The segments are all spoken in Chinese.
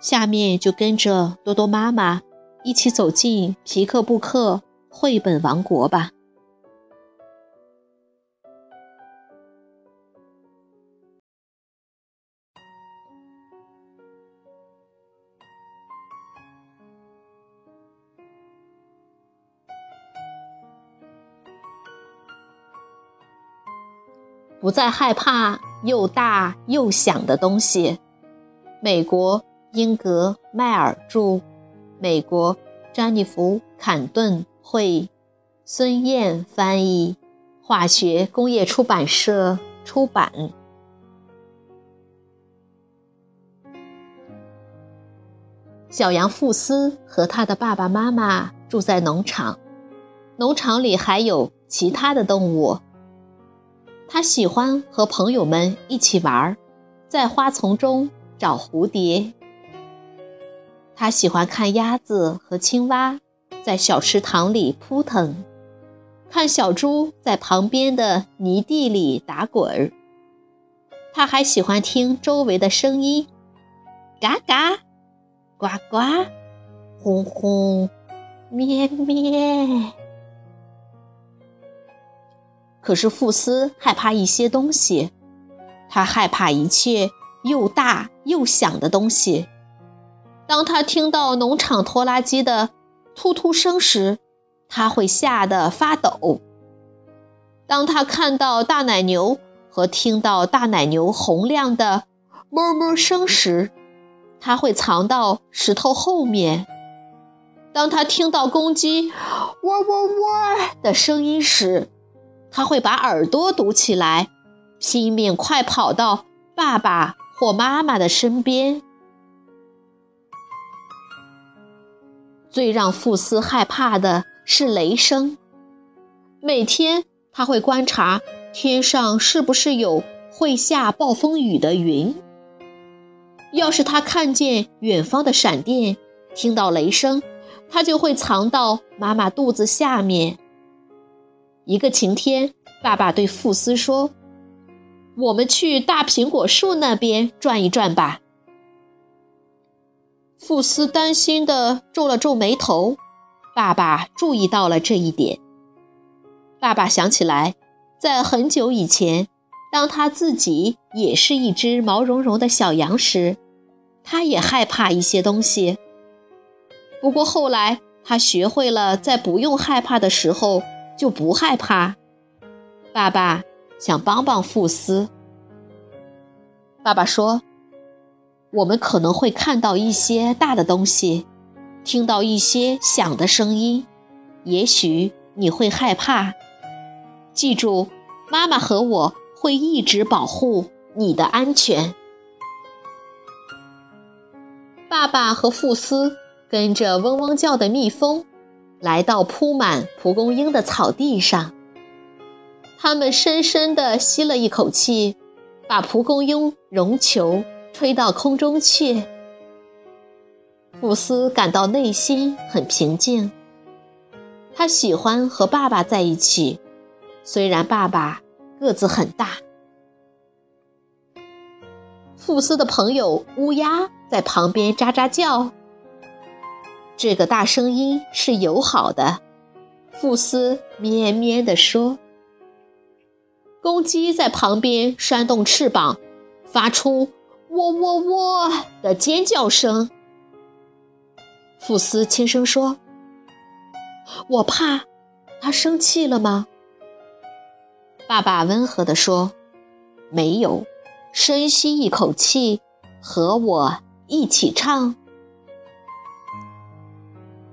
下面就跟着多多妈妈一起走进皮克布克绘本王国吧。不再害怕又大又响的东西。美国。英格迈尔著，美国詹妮弗·坎顿绘，孙燕翻译，化学工业出版社出版。小羊富斯和他的爸爸妈妈住在农场，农场里还有其他的动物。他喜欢和朋友们一起玩，在花丛中找蝴蝶。他喜欢看鸭子和青蛙在小池塘里扑腾，看小猪在旁边的泥地里打滚儿。他还喜欢听周围的声音，嘎嘎，呱呱，轰轰，咩咩。可是富斯害怕一些东西，他害怕一切又大又响的东西。当他听到农场拖拉机的突突声时，他会吓得发抖；当他看到大奶牛和听到大奶牛洪亮的哞哞声时，他会藏到石头后面；当他听到公鸡喔喔喔的声音时，他会把耳朵堵起来，拼命快跑到爸爸或妈妈的身边。最让富斯害怕的是雷声。每天他会观察天上是不是有会下暴风雨的云。要是他看见远方的闪电，听到雷声，他就会藏到妈妈肚子下面。一个晴天，爸爸对富斯说：“我们去大苹果树那边转一转吧。”富斯担心地皱了皱眉头，爸爸注意到了这一点。爸爸想起来，在很久以前，当他自己也是一只毛茸茸的小羊时，他也害怕一些东西。不过后来，他学会了在不用害怕的时候就不害怕。爸爸想帮帮富斯。爸爸说。我们可能会看到一些大的东西，听到一些响的声音，也许你会害怕。记住，妈妈和我会一直保护你的安全。爸爸和富斯跟着嗡嗡叫的蜜蜂，来到铺满蒲公英的草地上。他们深深地吸了一口气，把蒲公英绒球。吹到空中去。富斯感到内心很平静。他喜欢和爸爸在一起，虽然爸爸个子很大。富斯的朋友乌鸦在旁边喳喳叫。这个大声音是友好的。富斯咩咩地说。公鸡在旁边扇动翅膀，发出。喔喔喔的尖叫声。富斯轻声说：“我怕他生气了吗？”爸爸温和地说：“没有。”深吸一口气，和我一起唱。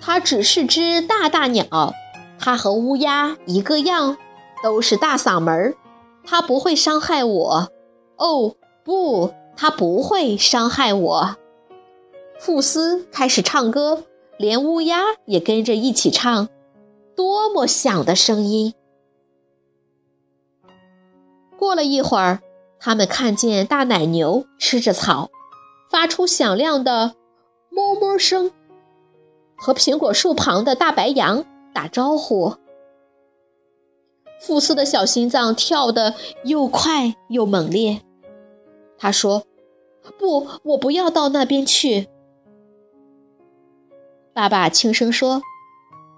它只是只大大鸟，它和乌鸦一个样，都是大嗓门儿。它不会伤害我。哦，不。他不会伤害我。富斯开始唱歌，连乌鸦也跟着一起唱，多么响的声音！过了一会儿，他们看见大奶牛吃着草，发出响亮的哞哞声，和苹果树旁的大白羊打招呼。富斯的小心脏跳得又快又猛烈。他说：“不，我不要到那边去。”爸爸轻声说：“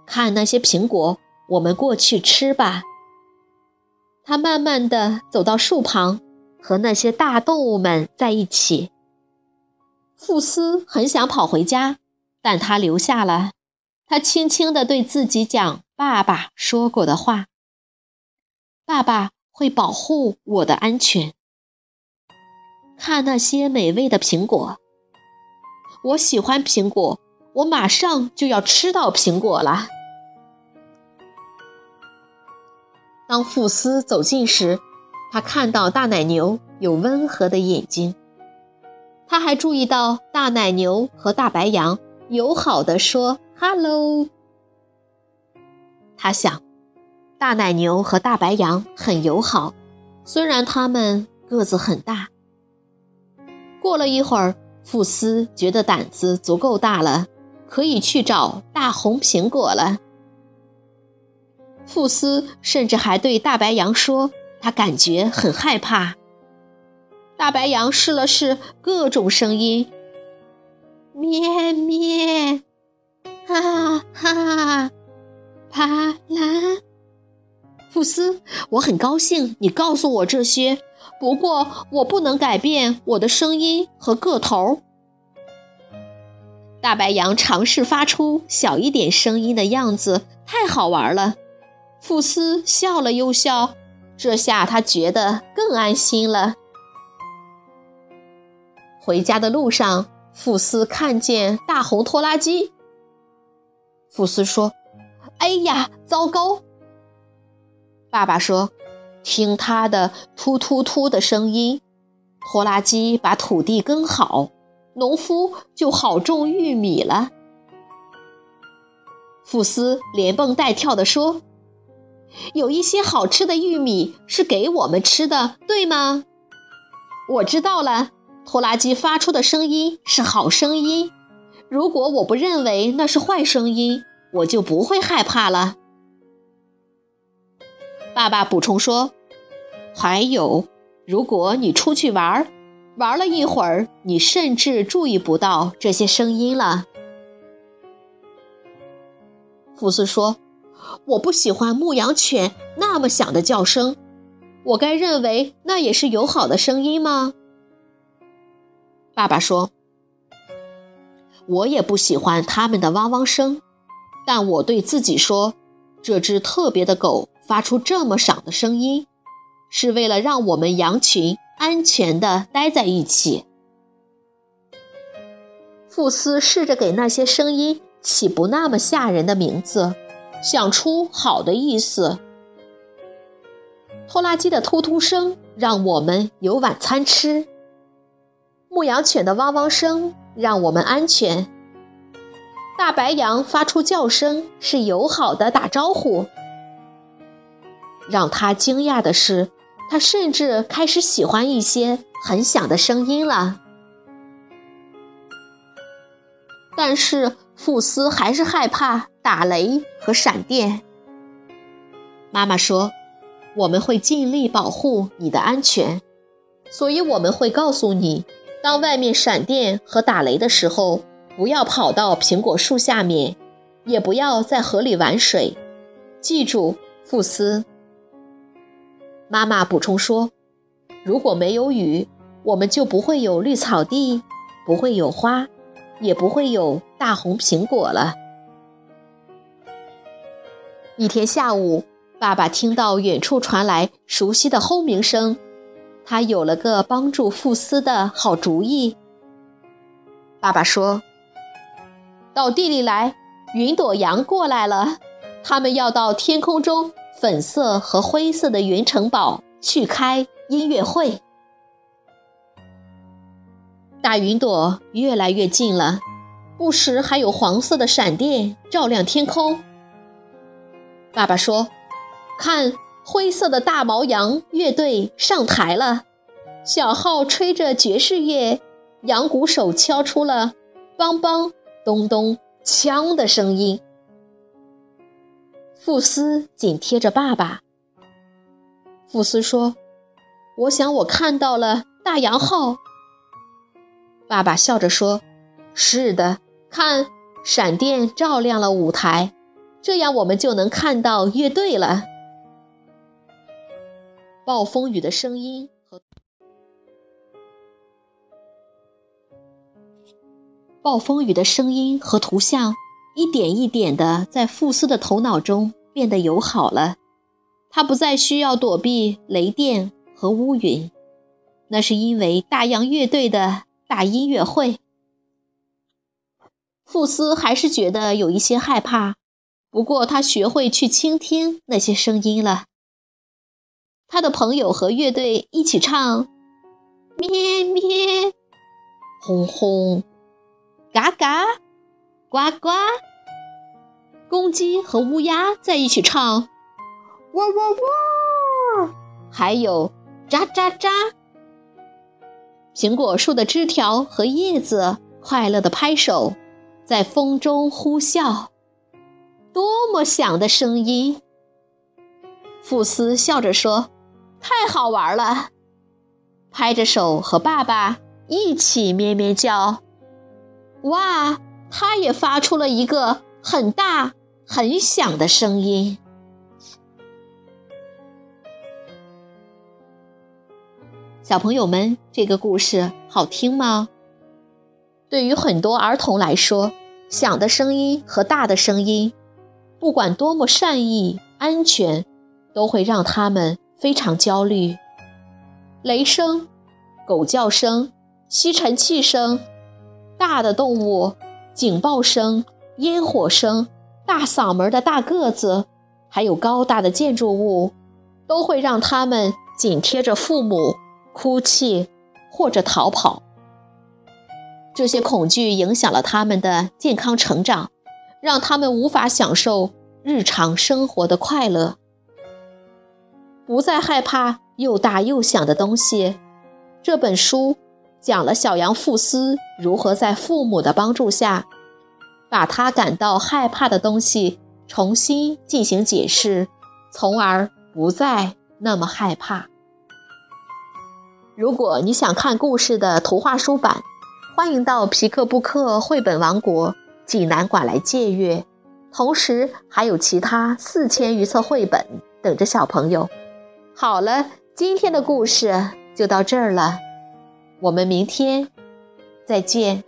看那些苹果，我们过去吃吧。”他慢慢的走到树旁，和那些大动物们在一起。富斯很想跑回家，但他留下了。他轻轻地对自己讲爸爸说过的话：“爸爸会保护我的安全。”看那些美味的苹果，我喜欢苹果，我马上就要吃到苹果了。当富斯走近时，他看到大奶牛有温和的眼睛。他还注意到大奶牛和大白羊友好的说 “hello”。他想，大奶牛和大白羊很友好，虽然它们个子很大。过了一会儿，富斯觉得胆子足够大了，可以去找大红苹果了。富斯甚至还对大白羊说：“他感觉很害怕。”大白羊试了试各种声音，咩咩，哈哈，帕拉。富斯，我很高兴你告诉我这些，不过我不能改变我的声音和个头。大白羊尝试发出小一点声音的样子，太好玩了。富斯笑了又笑，这下他觉得更安心了。回家的路上，富斯看见大红拖拉机。富斯说：“哎呀，糟糕！”爸爸说：“听它的突突突的声音，拖拉机把土地耕好，农夫就好种玉米了。”富斯连蹦带跳地说。有一些好吃的玉米是给我们吃的，对吗？我知道了，拖拉机发出的声音是好声音。如果我不认为那是坏声音，我就不会害怕了。爸爸补充说：“还有，如果你出去玩儿，玩了一会儿，你甚至注意不到这些声音了。”福斯说。我不喜欢牧羊犬那么响的叫声，我该认为那也是友好的声音吗？爸爸说：“我也不喜欢它们的汪汪声，但我对自己说，这只特别的狗发出这么响的声音，是为了让我们羊群安全地待在一起。”富斯试着给那些声音起不那么吓人的名字。想出好的意思。拖拉机的突突声让我们有晚餐吃。牧羊犬的汪汪声让我们安全。大白羊发出叫声是友好的打招呼。让他惊讶的是，他甚至开始喜欢一些很响的声音了。但是富斯还是害怕。打雷和闪电。妈妈说：“我们会尽力保护你的安全，所以我们会告诉你，当外面闪电和打雷的时候，不要跑到苹果树下面，也不要在河里玩水。记住，富斯。”妈妈补充说：“如果没有雨，我们就不会有绿草地，不会有花，也不会有大红苹果了。”一天下午，爸爸听到远处传来熟悉的轰鸣声，他有了个帮助富斯的好主意。爸爸说：“到地里来，云朵羊过来了，他们要到天空中粉色和灰色的云城堡去开音乐会。”大云朵越来越近了，不时还有黄色的闪电照亮天空。爸爸说：“看，灰色的大毛羊乐队上台了，小号吹着爵士乐，羊鼓手敲出了梆梆、咚咚、锵的声音。”富斯紧贴着爸爸。富斯说：“我想我看到了大洋号。”爸爸笑着说：“是的，看，闪电照亮了舞台，这样我们就能看到乐队了。”暴风雨的声音和暴风雨的声音和图像一点一点的在富斯的头脑中变得友好了。他不再需要躲避雷电和乌云，那是因为大洋乐队的。大音乐会，富斯还是觉得有一些害怕，不过他学会去倾听那些声音了。他的朋友和乐队一起唱：咩咩，轰轰，嘎嘎，呱呱。公鸡和乌鸦在一起唱：喔喔喔，还有喳喳喳。苹果树的枝条和叶子快乐地拍手，在风中呼啸，多么响的声音！富斯笑着说：“太好玩了！”拍着手和爸爸一起咩咩叫。哇，他也发出了一个很大很响的声音。小朋友们，这个故事好听吗？对于很多儿童来说，响的声音和大的声音，不管多么善意、安全，都会让他们非常焦虑。雷声、狗叫声、吸尘器声、大的动物、警报声、烟火声、大嗓门的大个子，还有高大的建筑物，都会让他们紧贴着父母。哭泣或者逃跑，这些恐惧影响了他们的健康成长，让他们无法享受日常生活的快乐。不再害怕又大又响的东西。这本书讲了小羊富斯如何在父母的帮助下，把他感到害怕的东西重新进行解释，从而不再那么害怕。如果你想看故事的图画书版，欢迎到皮克布克绘本王国济南馆来借阅。同时，还有其他四千余册绘本等着小朋友。好了，今天的故事就到这儿了，我们明天再见。